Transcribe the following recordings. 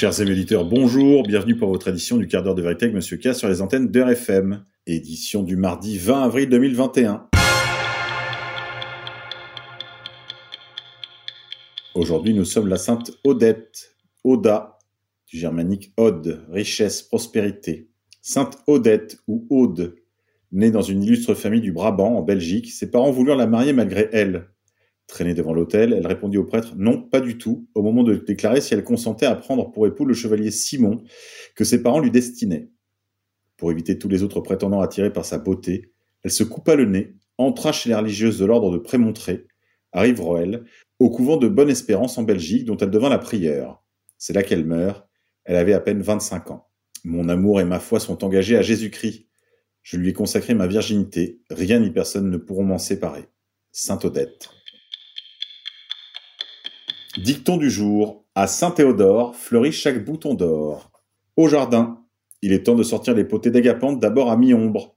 Chers éméditeurs, bonjour, bienvenue pour votre édition du quart d'heure de vérité avec Monsieur K sur les antennes d'RFM, édition du mardi 20 avril 2021. Aujourd'hui, nous sommes la sainte Odette, Oda, du germanique Ode, richesse, prospérité. Sainte Odette ou Aude, née dans une illustre famille du Brabant, en Belgique, ses parents voulurent la marier malgré elle. Traînée devant l'autel, elle répondit au prêtre non, pas du tout, au moment de déclarer si elle consentait à prendre pour époux le chevalier Simon, que ses parents lui destinaient. Pour éviter tous les autres prétendants attirés par sa beauté, elle se coupa le nez, entra chez les religieuses de l'ordre de Prémontré, à Rivroel, au couvent de Bonne Espérance en Belgique, dont elle devint la prieure. C'est là qu'elle meurt. Elle avait à peine 25 ans. Mon amour et ma foi sont engagés à Jésus-Christ. Je lui ai consacré ma virginité. Rien ni personne ne pourront m'en séparer. Sainte Odette. Dicton du jour. À Saint-Théodore fleurit chaque bouton d'or. Au jardin, il est temps de sortir les potées d'agapante d'abord à mi-ombre,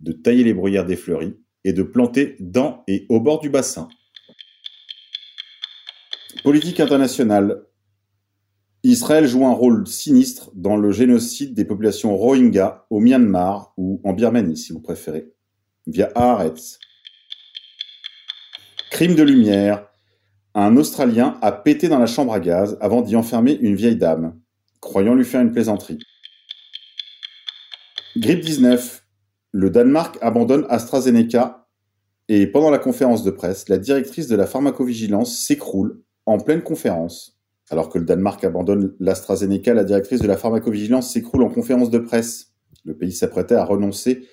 de tailler les bruyères des fleuries et de planter dans et au bord du bassin. Politique internationale. Israël joue un rôle sinistre dans le génocide des populations Rohingya au Myanmar ou en Birmanie, si vous préférez, via Haaretz. Crime de lumière. Un Australien a pété dans la chambre à gaz avant d'y enfermer une vieille dame, croyant lui faire une plaisanterie. Grippe 19. Le Danemark abandonne AstraZeneca et pendant la conférence de presse, la directrice de la pharmacovigilance s'écroule en pleine conférence. Alors que le Danemark abandonne l'AstraZeneca, la directrice de la pharmacovigilance s'écroule en conférence de presse. Le pays s'apprêtait à renoncer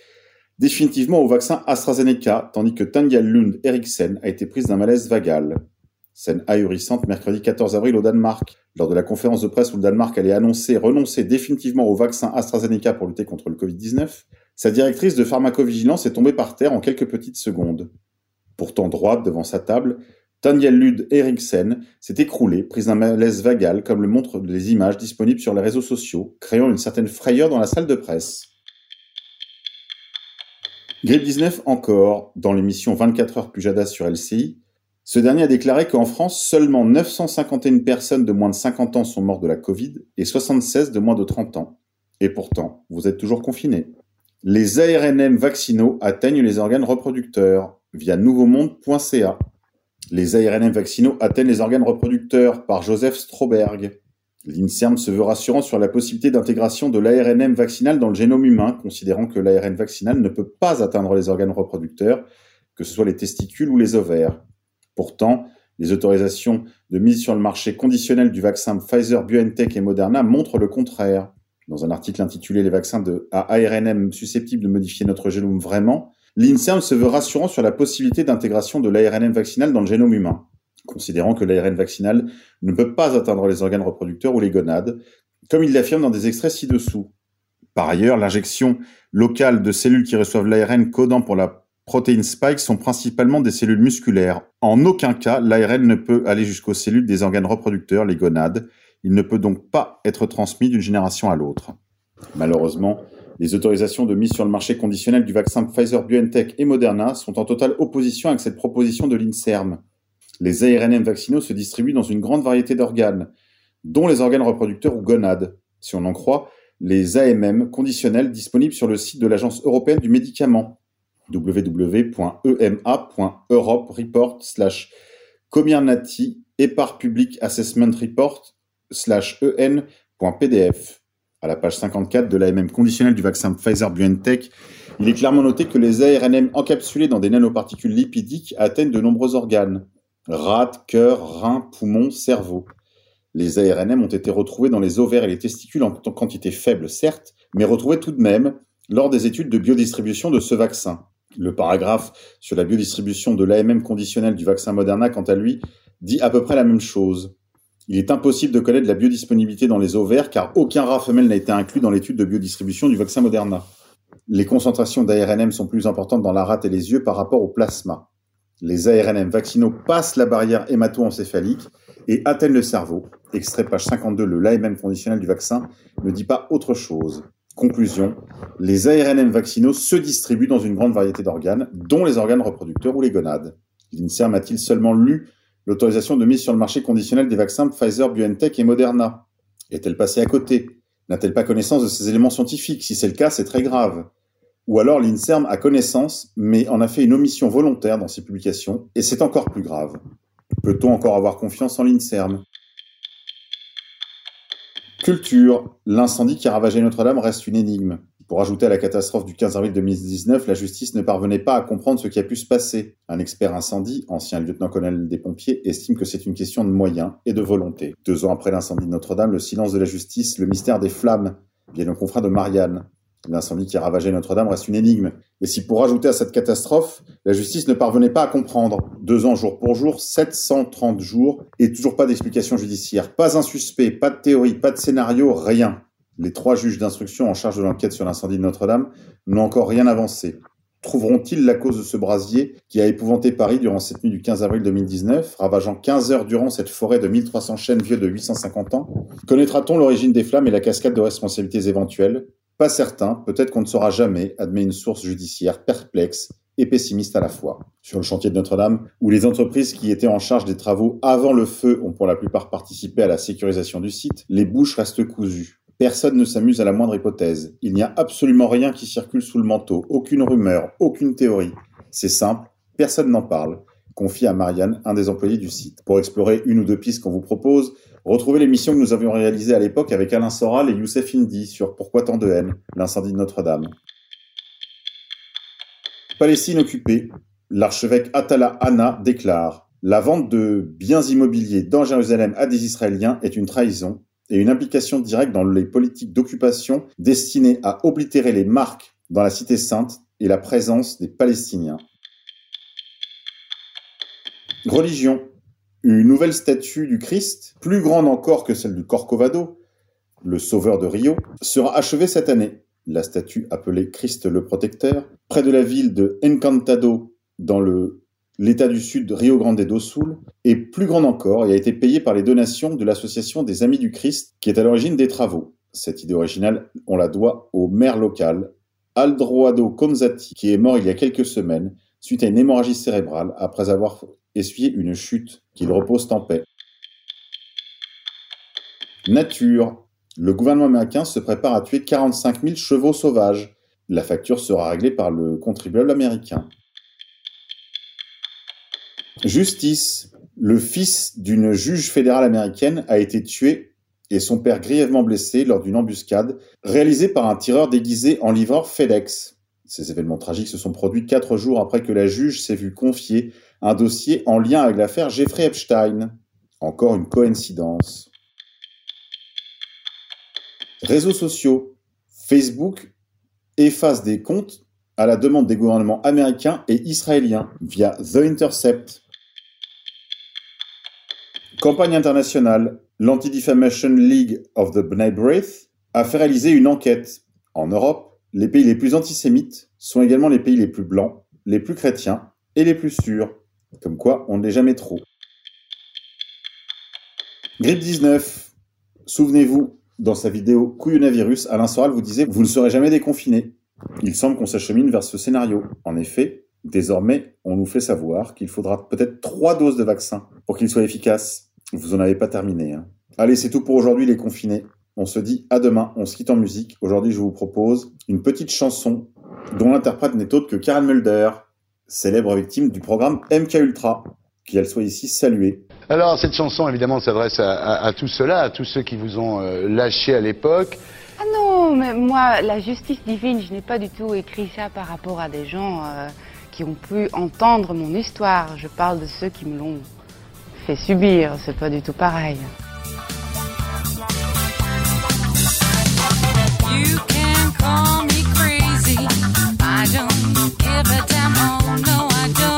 définitivement au vaccin AstraZeneca, tandis que Tanja Lund Eriksen a été prise d'un malaise vagal. Scène ahurissante mercredi 14 avril au Danemark. Lors de la conférence de presse où le Danemark allait annoncer renoncer définitivement au vaccin AstraZeneca pour lutter contre le Covid-19, sa directrice de pharmacovigilance est tombée par terre en quelques petites secondes. Pourtant droite devant sa table, Tanja Lund Eriksen s'est écroulée, prise d'un malaise vagal, comme le montrent les images disponibles sur les réseaux sociaux, créant une certaine frayeur dans la salle de presse. Grippe 19 encore, dans l'émission 24 heures Pujadas sur LCI, ce dernier a déclaré qu'en France, seulement 951 personnes de moins de 50 ans sont mortes de la Covid et 76 de moins de 30 ans. Et pourtant, vous êtes toujours confinés. Les ARNM vaccinaux atteignent les organes reproducteurs via nouveaumonde.ca. Les ARNM vaccinaux atteignent les organes reproducteurs par Joseph Stroberg. L'INSERM se veut rassurant sur la possibilité d'intégration de l'ARNM vaccinal dans le génome humain, considérant que l'ARN vaccinal ne peut pas atteindre les organes reproducteurs, que ce soit les testicules ou les ovaires. Pourtant, les autorisations de mise sur le marché conditionnel du vaccin Pfizer, BioNTech et Moderna montrent le contraire. Dans un article intitulé Les vaccins de, à ARNM susceptibles de modifier notre génome vraiment, l'INSERM se veut rassurant sur la possibilité d'intégration de l'ARNM vaccinal dans le génome humain, considérant que l'ARN vaccinal ne peut pas atteindre les organes reproducteurs ou les gonades, comme il l'affirme dans des extraits ci-dessous. Par ailleurs, l'injection locale de cellules qui reçoivent l'ARN codant pour la protéines spike sont principalement des cellules musculaires. En aucun cas, l'ARN ne peut aller jusqu'aux cellules des organes reproducteurs, les gonades. Il ne peut donc pas être transmis d'une génération à l'autre. Malheureusement, les autorisations de mise sur le marché conditionnel du vaccin Pfizer, BioNTech et Moderna sont en totale opposition avec cette proposition de l'INSERM. Les ARNM vaccinaux se distribuent dans une grande variété d'organes, dont les organes reproducteurs ou gonades. Si on en croit, les AMM conditionnels disponibles sur le site de l'Agence européenne du médicament, www.ema.europe report slash Comirnaty par Public Assessment Report slash en.pdf. À la page 54 de l'AMM conditionnel du vaccin Pfizer-BioNTech, il est clairement noté que les ARNM encapsulés dans des nanoparticules lipidiques atteignent de nombreux organes. Rate, cœur, rein, poumon, cerveau. Les ARNM ont été retrouvés dans les ovaires et les testicules en quantité faible, certes, mais retrouvés tout de même lors des études de biodistribution de ce vaccin. Le paragraphe sur la biodistribution de l'AMM conditionnel du vaccin Moderna, quant à lui, dit à peu près la même chose. Il est impossible de connaître la biodisponibilité dans les ovaires car aucun rat femelle n'a été inclus dans l'étude de biodistribution du vaccin Moderna. Les concentrations d'ARNM sont plus importantes dans la rate et les yeux par rapport au plasma. Les ARNM vaccinaux passent la barrière hémato-encéphalique et atteignent le cerveau. Extrait page 52, le l'AMM conditionnel du vaccin ne dit pas autre chose. Conclusion, les ARNM vaccinaux se distribuent dans une grande variété d'organes, dont les organes reproducteurs ou les gonades. L'INSERM a-t-il seulement lu l'autorisation de mise sur le marché conditionnel des vaccins Pfizer, BioNTech et Moderna? Est-elle passée à côté? N'a-t-elle pas connaissance de ces éléments scientifiques? Si c'est le cas, c'est très grave. Ou alors l'INSERM a connaissance, mais en a fait une omission volontaire dans ses publications, et c'est encore plus grave. Peut-on encore avoir confiance en l'INSERM? Culture. L'incendie qui a ravagé Notre-Dame reste une énigme. Pour ajouter à la catastrophe du 15 avril 2019, la justice ne parvenait pas à comprendre ce qui a pu se passer. Un expert incendie, ancien lieutenant-colonel des pompiers, estime que c'est une question de moyens et de volonté. Deux ans après l'incendie de Notre-Dame, le silence de la justice, le mystère des flammes, viennent au confrère de Marianne. L'incendie qui a ravagé Notre-Dame reste une énigme. Et si pour ajouter à cette catastrophe, la justice ne parvenait pas à comprendre, deux ans jour pour jour, 730 jours, et toujours pas d'explication judiciaire, pas un suspect, pas de théorie, pas de scénario, rien. Les trois juges d'instruction en charge de l'enquête sur l'incendie de Notre-Dame n'ont encore rien avancé. Trouveront-ils la cause de ce brasier qui a épouvanté Paris durant cette nuit du 15 avril 2019, ravageant 15 heures durant cette forêt de 1300 chênes vieux de 850 ans? Connaîtra-t-on l'origine des flammes et la cascade de responsabilités éventuelles? Pas certain, peut-être qu'on ne saura jamais, admet une source judiciaire perplexe et pessimiste à la fois. Sur le chantier de Notre-Dame, où les entreprises qui étaient en charge des travaux avant le feu ont pour la plupart participé à la sécurisation du site, les bouches restent cousues. Personne ne s'amuse à la moindre hypothèse. Il n'y a absolument rien qui circule sous le manteau, aucune rumeur, aucune théorie. C'est simple, personne n'en parle. Confie à Marianne, un des employés du site. Pour explorer une ou deux pistes qu'on vous propose, retrouvez l'émission que nous avions réalisée à l'époque avec Alain Soral et Youssef Indy sur Pourquoi tant de haine, l'incendie de Notre-Dame. Palestine occupée, l'archevêque Atala Anna déclare La vente de biens immobiliers dans Jérusalem à des Israéliens est une trahison et une implication directe dans les politiques d'occupation destinées à oblitérer les marques dans la cité sainte et la présence des Palestiniens. Religion. Une nouvelle statue du Christ, plus grande encore que celle du Corcovado, le sauveur de Rio, sera achevée cette année. La statue appelée Christ le Protecteur, près de la ville de Encantado, dans le L'État du Sud Rio Grande do Sul est plus grande encore et a été payé par les donations de l'Association des Amis du Christ qui est à l'origine des travaux. Cette idée originale, on la doit au maire local, Aldroado Conzati, qui est mort il y a quelques semaines suite à une hémorragie cérébrale après avoir essuyé une chute. Qu'il repose en paix. Nature. Le gouvernement américain se prépare à tuer 45 000 chevaux sauvages. La facture sera réglée par le contribuable américain. Justice. Le fils d'une juge fédérale américaine a été tué et son père grièvement blessé lors d'une embuscade réalisée par un tireur déguisé en livreur FedEx. Ces événements tragiques se sont produits quatre jours après que la juge s'est vue confier un dossier en lien avec l'affaire Jeffrey Epstein. Encore une coïncidence. Réseaux sociaux. Facebook efface des comptes à la demande des gouvernements américains et israéliens via The Intercept. Campagne internationale, l'Anti-Defamation League of the B'nai B'rith a fait réaliser une enquête. En Europe, les pays les plus antisémites sont également les pays les plus blancs, les plus chrétiens et les plus sûrs. Comme quoi, on ne l'est jamais trop. Grippe 19. Souvenez-vous, dans sa vidéo Couillonavirus, Alain Soral vous disait Vous ne serez jamais déconfiné. Il semble qu'on s'achemine vers ce scénario. En effet, désormais, on nous fait savoir qu'il faudra peut-être trois doses de vaccin pour qu'il soit efficace. Vous en avez pas terminé. Hein. Allez, c'est tout pour aujourd'hui les confinés. On se dit à demain, on se quitte en musique. Aujourd'hui, je vous propose une petite chanson dont l'interprète n'est autre que Karen Mulder, célèbre victime du programme MK Ultra. Qu'elle soit ici saluée. Alors, cette chanson, évidemment, s'adresse à, à, tout cela, à tous ceux qui vous ont euh, lâché à l'époque. Ah non, mais moi, la justice divine, je n'ai pas du tout écrit ça par rapport à des gens euh, qui ont pu entendre mon histoire. Je parle de ceux qui me l'ont fait subir, c'est pas du tout pareil. You can call every time. Oh no, I don't.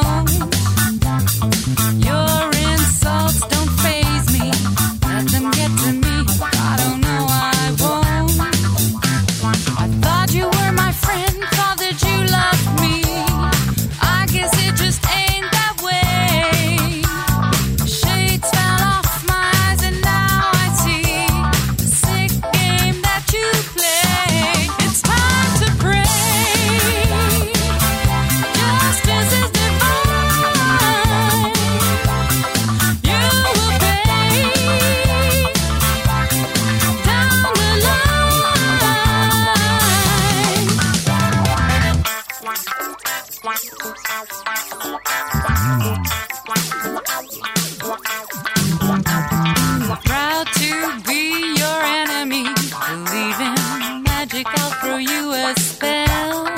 Magic, I'll throw you a spell.